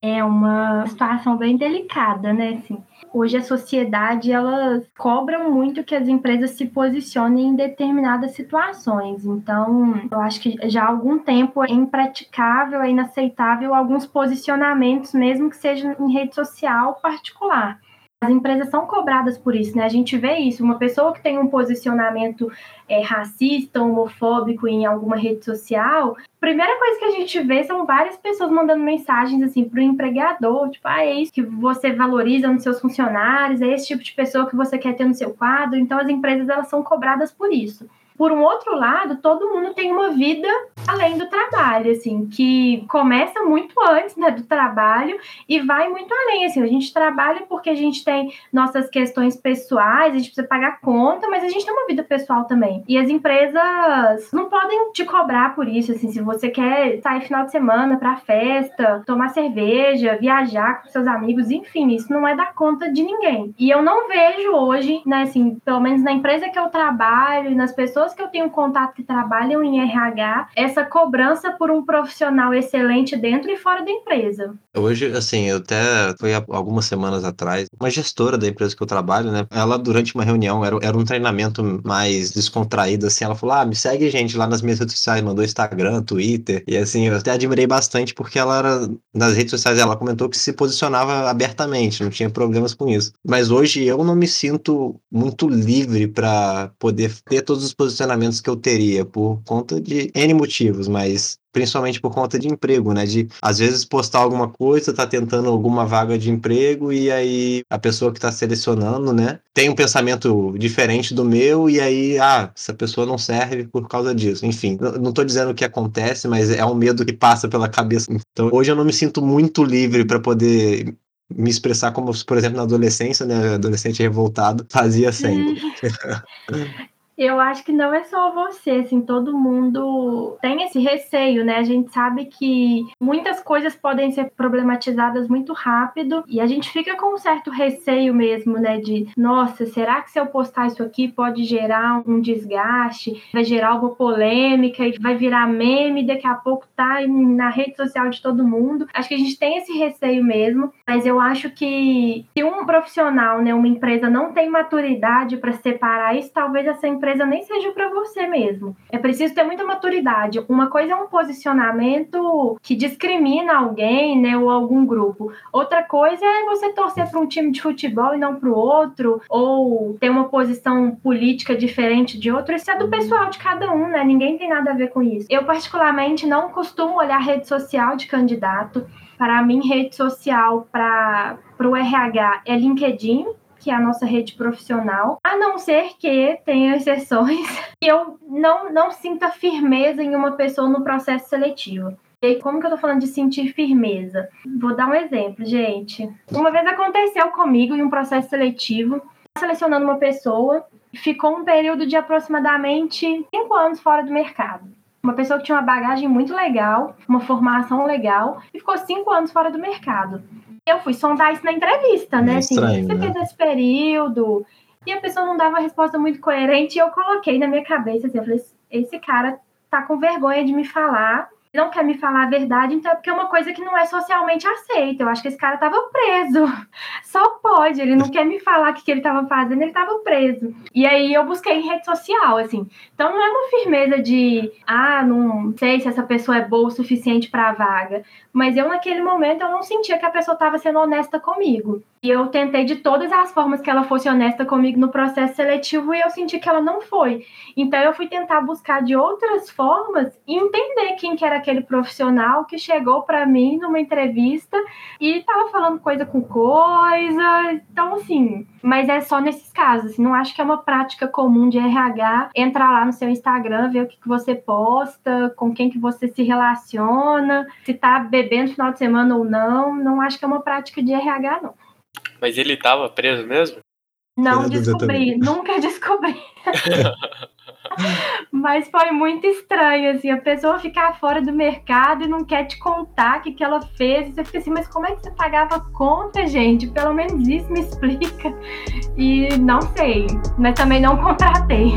É uma situação bem delicada, né? Assim, hoje a sociedade ela cobra muito que as empresas se posicionem em determinadas situações. Então, eu acho que já há algum tempo é impraticável, é inaceitável alguns posicionamentos, mesmo que seja em rede social particular. As empresas são cobradas por isso, né? A gente vê isso. Uma pessoa que tem um posicionamento é, racista, homofóbico em alguma rede social, a primeira coisa que a gente vê são várias pessoas mandando mensagens assim para o empregador, tipo, ah, é isso que você valoriza nos seus funcionários, é esse tipo de pessoa que você quer ter no seu quadro. Então as empresas elas são cobradas por isso. Por um outro lado, todo mundo tem uma vida além do trabalho, assim, que começa muito antes né, do trabalho e vai muito além. Assim, a gente trabalha porque a gente tem nossas questões pessoais, a gente precisa pagar conta, mas a gente tem uma vida pessoal também. E as empresas não podem te cobrar por isso, assim, se você quer sair final de semana para festa, tomar cerveja, viajar com seus amigos, enfim, isso não é da conta de ninguém. E eu não vejo hoje, né, assim, pelo menos na empresa que eu trabalho e nas pessoas pessoas que eu tenho contato que trabalham em RH, essa cobrança por um profissional excelente dentro e fora da empresa. Hoje, assim, eu até foi algumas semanas atrás, uma gestora da empresa que eu trabalho, né? Ela, durante uma reunião, era, era um treinamento mais descontraído, assim, ela falou: ah, me segue, gente, lá nas minhas redes sociais, mandou Instagram, Twitter, e assim, eu até admirei bastante porque ela era, nas redes sociais, ela comentou que se posicionava abertamente, não tinha problemas com isso. Mas hoje eu não me sinto muito livre para poder ter todos os posicionamentos posicionamentos que eu teria por conta de N motivos, mas principalmente por conta de emprego, né? De às vezes postar alguma coisa, tá tentando alguma vaga de emprego e aí a pessoa que tá selecionando, né, tem um pensamento diferente do meu e aí, ah, essa pessoa não serve por causa disso. Enfim, não tô dizendo o que acontece, mas é um medo que passa pela cabeça. Então, hoje eu não me sinto muito livre para poder me expressar como, por exemplo, na adolescência, né, adolescente revoltado, fazia sempre. Eu acho que não é só você, assim, todo mundo tem esse receio, né? A gente sabe que muitas coisas podem ser problematizadas muito rápido e a gente fica com um certo receio mesmo, né? De, nossa, será que se eu postar isso aqui pode gerar um desgaste, vai gerar alguma polêmica e vai virar meme, daqui a pouco tá na rede social de todo mundo. Acho que a gente tem esse receio mesmo, mas eu acho que se um profissional, né, uma empresa não tem maturidade para separar isso, talvez essa empresa empresa nem seja para você mesmo. É preciso ter muita maturidade. Uma coisa é um posicionamento que discrimina alguém, né, ou algum grupo. Outra coisa é você torcer para um time de futebol e não para o outro, ou ter uma posição política diferente de outro. Isso é do pessoal de cada um, né? Ninguém tem nada a ver com isso. Eu particularmente não costumo olhar rede social de candidato. Para mim, rede social para o RH é LinkedIn, que é a nossa rede profissional, a não ser que tenha exceções que eu não, não sinta firmeza em uma pessoa no processo seletivo. E como que eu tô falando de sentir firmeza? Vou dar um exemplo, gente. Uma vez aconteceu comigo em um processo seletivo, selecionando uma pessoa, ficou um período de aproximadamente cinco anos fora do mercado. Uma pessoa que tinha uma bagagem muito legal, uma formação legal, e ficou cinco anos fora do mercado eu fui sondar isso na entrevista, né? É assim, estranho, assim, você né? fez esse período. E a pessoa não dava uma resposta muito coerente. E eu coloquei na minha cabeça, assim, eu falei, esse cara tá com vergonha de me falar não quer me falar a verdade, então é porque é uma coisa que não é socialmente aceita. Eu acho que esse cara estava preso. Só pode, ele não quer me falar o que, que ele estava fazendo, ele estava preso. E aí eu busquei em rede social, assim. Então não é uma firmeza de, ah, não sei se essa pessoa é boa o suficiente para a vaga. Mas eu, naquele momento, eu não sentia que a pessoa estava sendo honesta comigo. E eu tentei de todas as formas que ela fosse honesta comigo no processo seletivo e eu senti que ela não foi. Então eu fui tentar buscar de outras formas e entender quem que era aquele profissional que chegou para mim numa entrevista e estava falando coisa com coisa. Então assim, mas é só nesses casos. Não acho que é uma prática comum de RH entrar lá no seu Instagram, ver o que, que você posta, com quem que você se relaciona, se tá bebendo no final de semana ou não. Não acho que é uma prática de RH, não. Mas ele estava preso mesmo? Não descobri, nunca descobri. Mas foi muito estranho, assim, a pessoa ficar fora do mercado e não quer te contar o que, que ela fez. E você fica assim, mas como é que você pagava conta, gente? Pelo menos isso me explica. E não sei, mas também não contratei.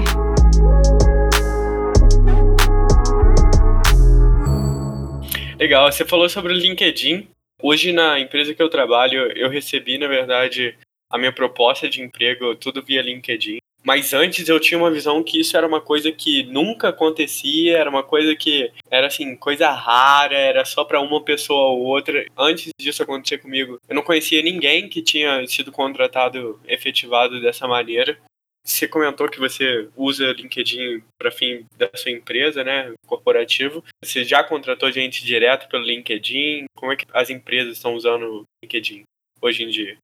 Legal, você falou sobre o LinkedIn. Hoje, na empresa que eu trabalho, eu recebi, na verdade, a minha proposta de emprego tudo via LinkedIn. Mas antes eu tinha uma visão que isso era uma coisa que nunca acontecia, era uma coisa que era assim, coisa rara, era só para uma pessoa ou outra. Antes disso acontecer comigo, eu não conhecia ninguém que tinha sido contratado, efetivado dessa maneira. Você comentou que você usa LinkedIn para fim da sua empresa, né, corporativo. Você já contratou gente direto pelo LinkedIn? Como é que as empresas estão usando o LinkedIn hoje em dia?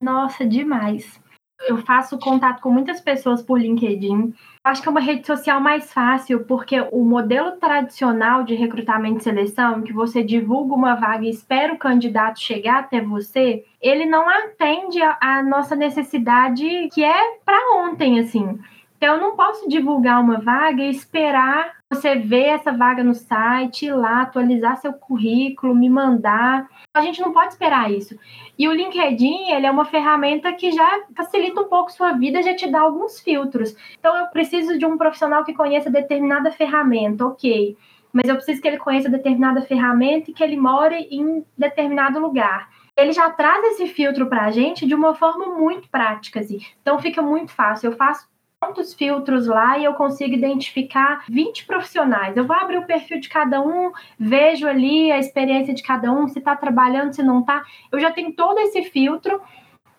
Nossa, demais. Eu faço contato com muitas pessoas por LinkedIn. Acho que é uma rede social mais fácil, porque o modelo tradicional de recrutamento e seleção, que você divulga uma vaga e espera o candidato chegar até você, ele não atende a, nossa necessidade que é para ontem, assim. Então, eu não posso divulgar uma vaga e esperar você ver essa vaga no site, ir lá, atualizar seu currículo, me mandar. A gente não pode esperar isso. E o LinkedIn, ele é uma ferramenta que já facilita um pouco sua vida, já te dá alguns filtros. Então, eu preciso de um profissional que conheça determinada ferramenta, ok. Mas eu preciso que ele conheça determinada ferramenta e que ele more em determinado lugar ele já traz esse filtro para a gente de uma forma muito prática. Assim. Então fica muito fácil. Eu faço tantos filtros lá e eu consigo identificar 20 profissionais. Eu vou abrir o perfil de cada um, vejo ali a experiência de cada um, se está trabalhando, se não está. Eu já tenho todo esse filtro.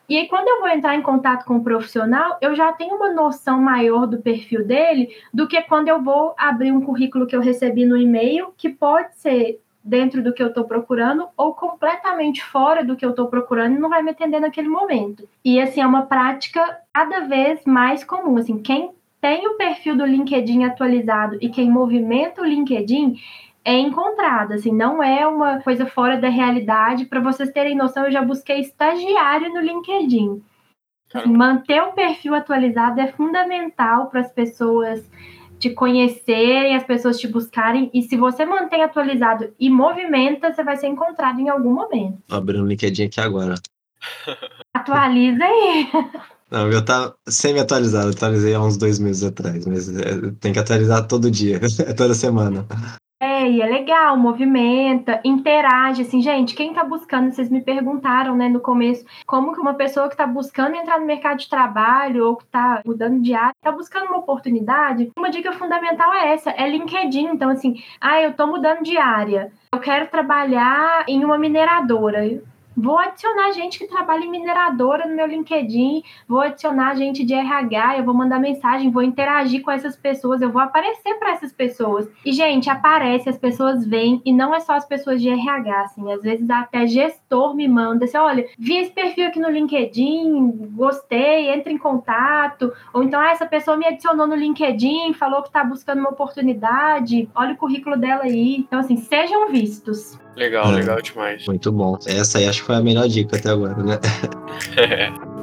E aí, quando eu vou entrar em contato com o profissional, eu já tenho uma noção maior do perfil dele do que quando eu vou abrir um currículo que eu recebi no e-mail, que pode ser dentro do que eu estou procurando ou completamente fora do que eu estou procurando e não vai me atender naquele momento. E assim é uma prática cada vez mais comum. Assim, quem tem o perfil do LinkedIn atualizado e quem movimenta o LinkedIn é encontrado, assim, não é uma coisa fora da realidade. Para vocês terem noção, eu já busquei estagiário no LinkedIn. Assim, manter o perfil atualizado é fundamental para as pessoas te conhecerem, as pessoas te buscarem. E se você mantém atualizado e movimenta, você vai ser encontrado em algum momento. Abrindo o LinkedIn aqui agora. Atualiza aí. Não, meu tá semi-atualizado, atualizei há uns dois meses atrás, mas é, tem que atualizar todo dia, toda semana. É, legal, movimenta, interage, assim, gente, quem tá buscando, vocês me perguntaram, né, no começo, como que uma pessoa que tá buscando entrar no mercado de trabalho ou que tá mudando de área, tá buscando uma oportunidade, uma dica fundamental é essa, é LinkedIn, então assim, ah, eu tô mudando de área, eu quero trabalhar em uma mineradora, Vou adicionar gente que trabalha em mineradora no meu LinkedIn, vou adicionar gente de RH, eu vou mandar mensagem, vou interagir com essas pessoas, eu vou aparecer para essas pessoas. E, gente, aparece, as pessoas vêm, e não é só as pessoas de RH, assim, às vezes até gestor me manda assim: olha, vi esse perfil aqui no LinkedIn, gostei, entre em contato. Ou então, ah, essa pessoa me adicionou no LinkedIn, falou que está buscando uma oportunidade, olha o currículo dela aí. Então, assim, sejam vistos. Legal, é, legal demais. Muito bom. Essa aí acho que foi a melhor dica até agora, né?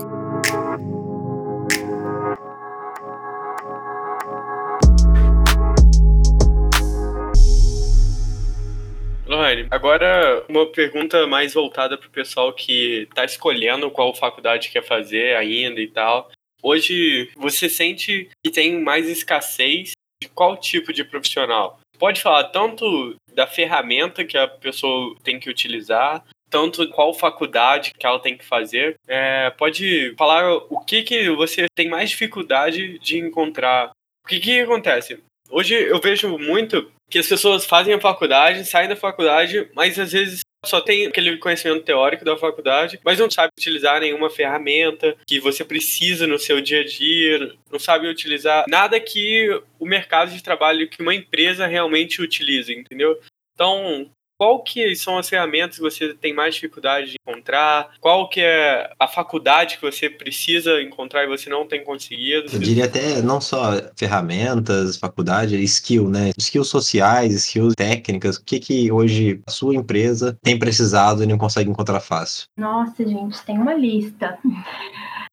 Lohane, agora uma pergunta mais voltada para o pessoal que está escolhendo qual faculdade quer fazer ainda e tal. Hoje, você sente que tem mais escassez de qual tipo de profissional? Pode falar tanto da ferramenta que a pessoa tem que utilizar, tanto qual faculdade que ela tem que fazer. É, pode falar o que, que você tem mais dificuldade de encontrar. O que, que acontece? Hoje eu vejo muito que as pessoas fazem a faculdade, saem da faculdade, mas às vezes só tem aquele conhecimento teórico da faculdade, mas não sabe utilizar nenhuma ferramenta que você precisa no seu dia a dia, não sabe utilizar nada que o mercado de trabalho, que uma empresa realmente utiliza, entendeu? Então, qual que são as ferramentas que você tem mais dificuldade de encontrar? Qual que é a faculdade que você precisa encontrar e você não tem conseguido? Eu diria até não só ferramentas, faculdade, skill, né? Skills sociais, skills técnicas. O que que hoje a sua empresa tem precisado e não consegue encontrar fácil? Nossa, gente, tem uma lista.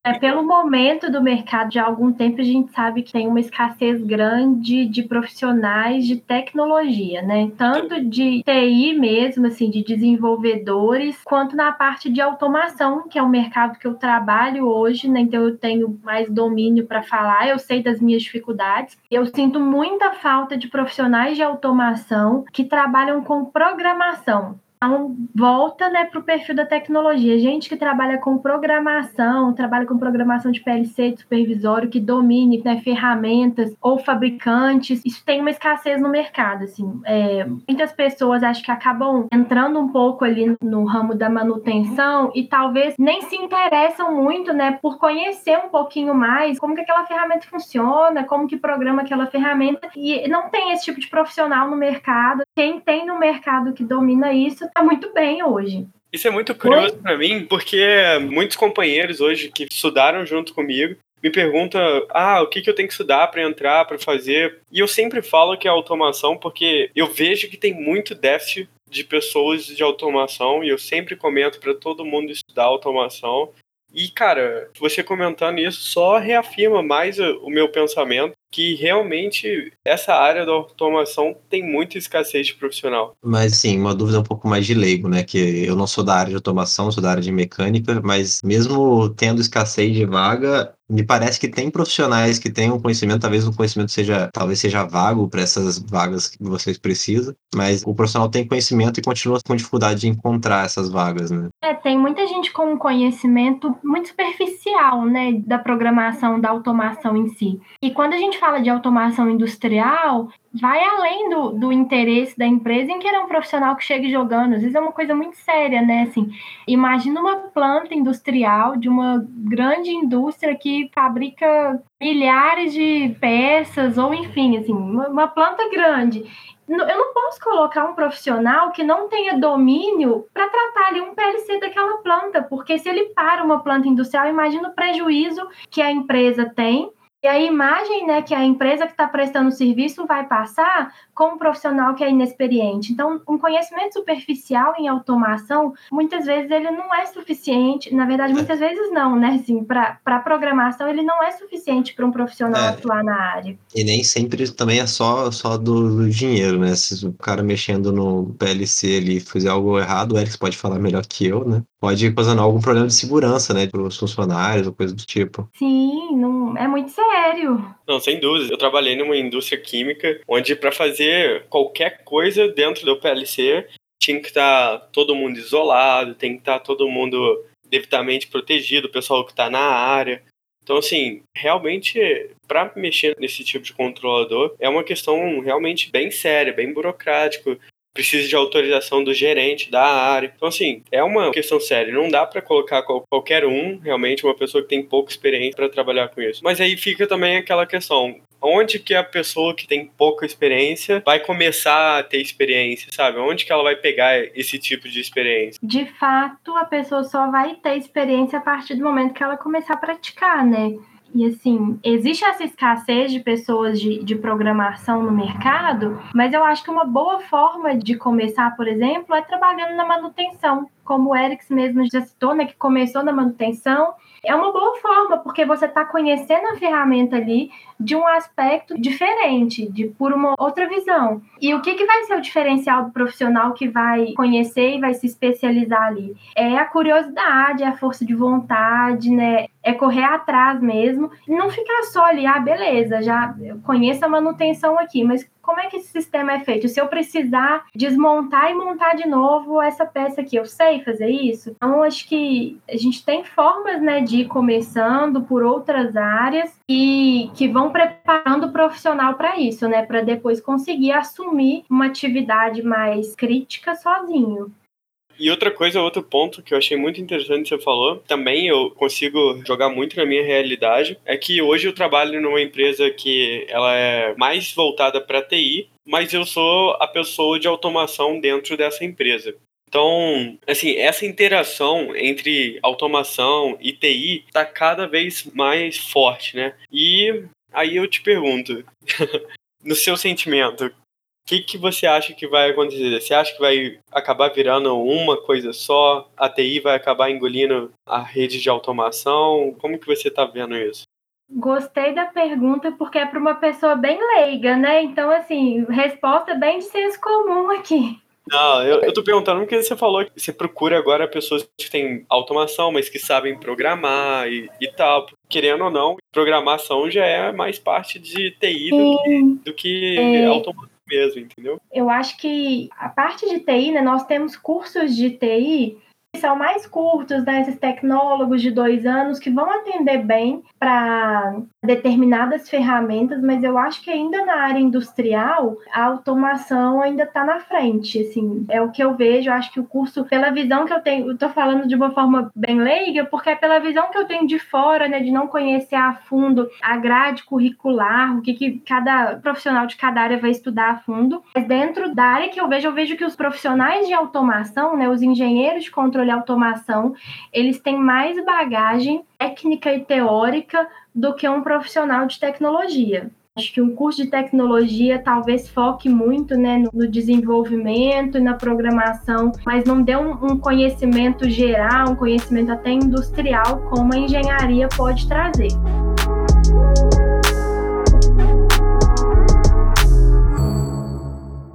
É, pelo momento do mercado, de algum tempo a gente sabe que tem uma escassez grande de profissionais de tecnologia, né? Tanto de TI mesmo, assim, de desenvolvedores, quanto na parte de automação, que é o mercado que eu trabalho hoje, né? Então eu tenho mais domínio para falar, eu sei das minhas dificuldades. Eu sinto muita falta de profissionais de automação que trabalham com programação. Então, volta né, para o perfil da tecnologia. Gente que trabalha com programação, trabalha com programação de PLC, de supervisório, que domine né, ferramentas ou fabricantes, isso tem uma escassez no mercado. Assim. É, muitas pessoas acho que acabam entrando um pouco ali no ramo da manutenção e talvez nem se interessam muito né, por conhecer um pouquinho mais como que aquela ferramenta funciona, como que programa aquela ferramenta. E não tem esse tipo de profissional no mercado. Quem tem no mercado que domina isso tá muito bem hoje. Isso é muito curioso para mim, porque muitos companheiros hoje que estudaram junto comigo me perguntam: ah, o que, que eu tenho que estudar para entrar, para fazer? E eu sempre falo que é automação, porque eu vejo que tem muito déficit de pessoas de automação e eu sempre comento para todo mundo estudar automação. E, cara, você comentando isso só reafirma mais o meu pensamento que realmente essa área da automação tem muita escassez de profissional. Mas sim, uma dúvida um pouco mais de leigo, né? Que eu não sou da área de automação, sou da área de mecânica, mas mesmo tendo escassez de vaga, me parece que tem profissionais que têm um conhecimento, talvez o conhecimento seja, talvez seja vago para essas vagas que vocês precisam, mas o profissional tem conhecimento e continua com dificuldade de encontrar essas vagas, né? É, tem muita gente com um conhecimento muito superficial, né, da programação, da automação em si. E quando a gente fala de automação industrial, vai além do, do interesse da empresa em querer um profissional que chegue jogando. Às vezes é uma coisa muito séria, né? Assim, imagina uma planta industrial de uma grande indústria que fabrica milhares de peças, ou enfim, assim, uma, uma planta grande eu não posso colocar um profissional que não tenha domínio para tratar ali um PLC daquela planta, porque se ele para uma planta industrial, imagina o prejuízo que a empresa tem e a imagem né, que a empresa que está prestando o serviço vai passar com um profissional que é inexperiente. Então, um conhecimento superficial em automação, muitas vezes ele não é suficiente, na verdade, muitas vezes não, né? Assim, para programação, ele não é suficiente para um profissional é. atuar na área. E nem sempre também é só, só do, do, dinheiro, né? Se o cara mexendo no PLC ali fizer algo errado, o Eric pode falar melhor que eu, né? Pode causar algum problema de segurança, né? Para os funcionários ou coisa do tipo. Sim, não, é muito sério. Não, sem dúvida. Eu trabalhei numa indústria química onde para fazer qualquer coisa dentro do PLC tinha que estar tá todo mundo isolado, tem que estar tá todo mundo devidamente protegido, o pessoal que está na área. Então, assim, realmente, para mexer nesse tipo de controlador, é uma questão realmente bem séria, bem burocrática. Precisa de autorização do gerente da área. Então, assim, é uma questão séria. Não dá para colocar qualquer um, realmente, uma pessoa que tem pouca experiência para trabalhar com isso. Mas aí fica também aquela questão: onde que a pessoa que tem pouca experiência vai começar a ter experiência, sabe? Onde que ela vai pegar esse tipo de experiência? De fato, a pessoa só vai ter experiência a partir do momento que ela começar a praticar, né? E assim, existe essa escassez de pessoas de, de programação no mercado, mas eu acho que uma boa forma de começar, por exemplo, é trabalhando na manutenção. Como o Erics mesmo já citou, né, que começou na manutenção é uma boa forma, porque você está conhecendo a ferramenta ali de um aspecto diferente, de por uma outra visão. E o que, que vai ser o diferencial do profissional que vai conhecer e vai se especializar ali? É a curiosidade, é a força de vontade, né? É correr atrás mesmo. E não ficar só ali, ah, beleza, já conheço a manutenção aqui, mas como é que esse sistema é feito? Se eu precisar desmontar e montar de novo essa peça aqui, eu sei fazer isso? Então, acho que a gente tem formas né, de ir começando por outras áreas e que vão preparando o profissional para isso, né? Para depois conseguir assumir uma atividade mais crítica sozinho. E outra coisa, outro ponto que eu achei muito interessante que você falou, também eu consigo jogar muito na minha realidade, é que hoje eu trabalho numa empresa que ela é mais voltada para TI, mas eu sou a pessoa de automação dentro dessa empresa. Então, assim, essa interação entre automação e TI está cada vez mais forte, né? E aí eu te pergunto, no seu sentimento, que, que você acha que vai acontecer? Você acha que vai acabar virando uma coisa só? A TI vai acabar engolindo a rede de automação? Como que você está vendo isso? Gostei da pergunta porque é para uma pessoa bem leiga, né? Então, assim, resposta bem de senso comum aqui. Não, eu, eu tô perguntando porque você falou que você procura agora pessoas que têm automação, mas que sabem programar e, e tal. Querendo ou não, programação já é mais parte de TI do que, do que é. automação mesmo, entendeu? Eu acho que a parte de TI, né, nós temos cursos de TI são mais curtos, né, esses tecnólogos de dois anos que vão atender bem para determinadas ferramentas, mas eu acho que ainda na área industrial a automação ainda está na frente, assim, é o que eu vejo. Eu acho que o curso, pela visão que eu tenho, eu tô falando de uma forma bem leiga, porque é pela visão que eu tenho de fora, né, de não conhecer a fundo a grade curricular, o que, que cada profissional de cada área vai estudar a fundo. Mas dentro da área que eu vejo, eu vejo que os profissionais de automação, né, os engenheiros de controle e automação, eles têm mais bagagem técnica e teórica do que um profissional de tecnologia. Acho que um curso de tecnologia talvez foque muito né, no desenvolvimento e na programação, mas não dê um, um conhecimento geral, um conhecimento até industrial, como a engenharia pode trazer.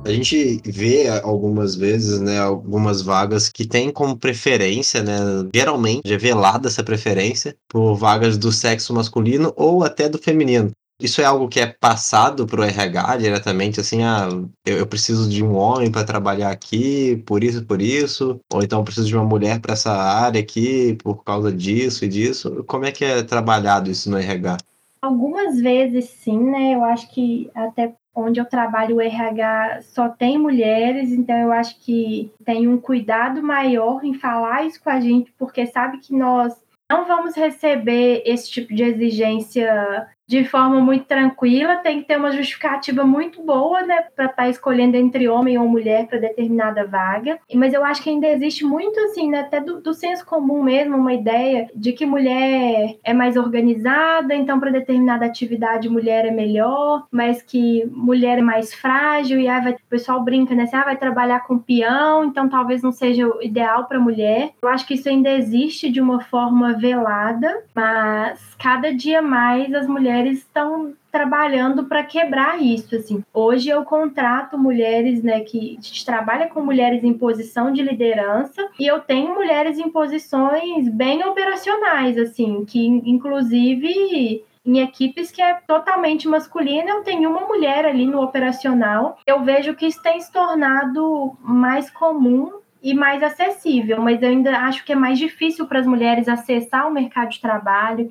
A gente vê algumas vezes, né, algumas vagas que têm como preferência, né, geralmente é velada essa preferência por vagas do sexo masculino ou até do feminino. Isso é algo que é passado para o RH diretamente, assim, ah, eu, eu preciso de um homem para trabalhar aqui, por isso, por isso, ou então eu preciso de uma mulher para essa área aqui, por causa disso e disso. Como é que é trabalhado isso no RH? Algumas vezes sim, né? Eu acho que até onde eu trabalho o RH só tem mulheres, então eu acho que tem um cuidado maior em falar isso com a gente, porque sabe que nós não vamos receber esse tipo de exigência de forma muito tranquila, tem que ter uma justificativa muito boa, né, para estar tá escolhendo entre homem ou mulher para determinada vaga. Mas eu acho que ainda existe muito, assim, né, até do, do senso comum mesmo, uma ideia de que mulher é mais organizada, então para determinada atividade mulher é melhor, mas que mulher é mais frágil e aí vai, o pessoal brinca, né, assim, ah, vai trabalhar com peão, então talvez não seja o ideal para mulher. Eu acho que isso ainda existe de uma forma velada, mas cada dia mais as mulheres mulheres estão trabalhando para quebrar isso, assim. Hoje eu contrato mulheres, né, que a gente trabalha com mulheres em posição de liderança e eu tenho mulheres em posições bem operacionais, assim, que inclusive em equipes que é totalmente masculina, eu tenho uma mulher ali no operacional. Eu vejo que isso tem se tornado mais comum e mais acessível, mas eu ainda acho que é mais difícil para as mulheres acessar o mercado de trabalho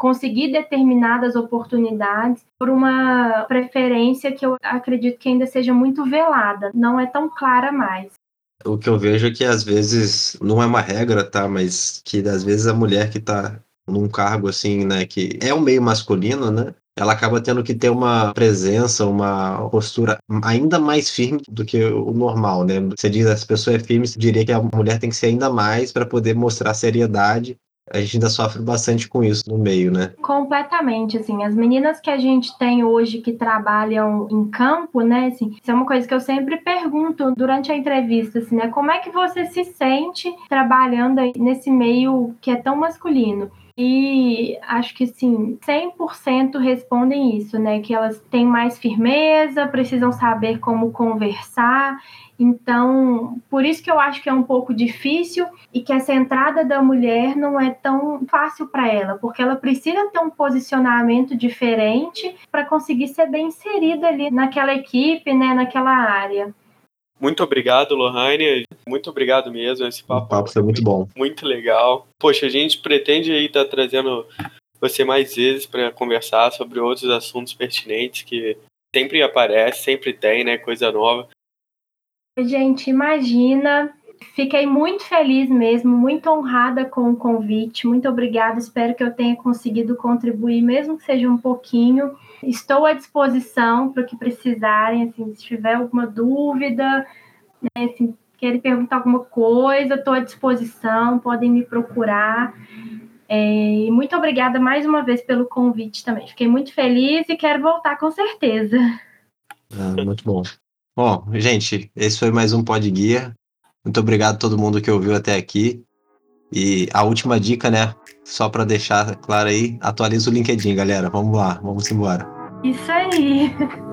conseguir determinadas oportunidades por uma preferência que eu acredito que ainda seja muito velada, não é tão clara mais. O que eu vejo é que às vezes não é uma regra, tá? Mas que às vezes a mulher que tá num cargo assim, né, que é um meio masculino, né? Ela acaba tendo que ter uma presença, uma postura ainda mais firme do que o normal, né? Você diz as pessoas é firme, você diria que a mulher tem que ser ainda mais para poder mostrar seriedade a gente ainda sofre bastante com isso no meio, né? Completamente, assim, as meninas que a gente tem hoje que trabalham em campo, né, assim, isso é uma coisa que eu sempre pergunto durante a entrevista, assim, né, como é que você se sente trabalhando nesse meio que é tão masculino? E acho que sim, 100% respondem isso, né? Que elas têm mais firmeza, precisam saber como conversar. Então, por isso que eu acho que é um pouco difícil e que essa entrada da mulher não é tão fácil para ela, porque ela precisa ter um posicionamento diferente para conseguir ser bem inserida ali naquela equipe, né, naquela área. Muito obrigado, Lohane. Muito obrigado mesmo. Esse papo, o papo foi muito bom. Muito legal. Poxa, a gente pretende aí estar tá trazendo você mais vezes para conversar sobre outros assuntos pertinentes que sempre aparece, sempre tem, né? Coisa nova. Gente, imagina. Fiquei muito feliz mesmo, muito honrada com o convite. Muito obrigada. Espero que eu tenha conseguido contribuir, mesmo que seja um pouquinho. Estou à disposição para o que precisarem, assim, se tiver alguma dúvida, né, assim, querem perguntar alguma coisa, estou à disposição, podem me procurar. É, e muito obrigada mais uma vez pelo convite também. Fiquei muito feliz e quero voltar com certeza. Ah, muito bom. Bom, gente, esse foi mais um Pod Guia. Muito obrigado a todo mundo que ouviu até aqui. E a última dica, né? Só para deixar claro aí, atualiza o LinkedIn, galera. Vamos lá, vamos embora. Isso aí.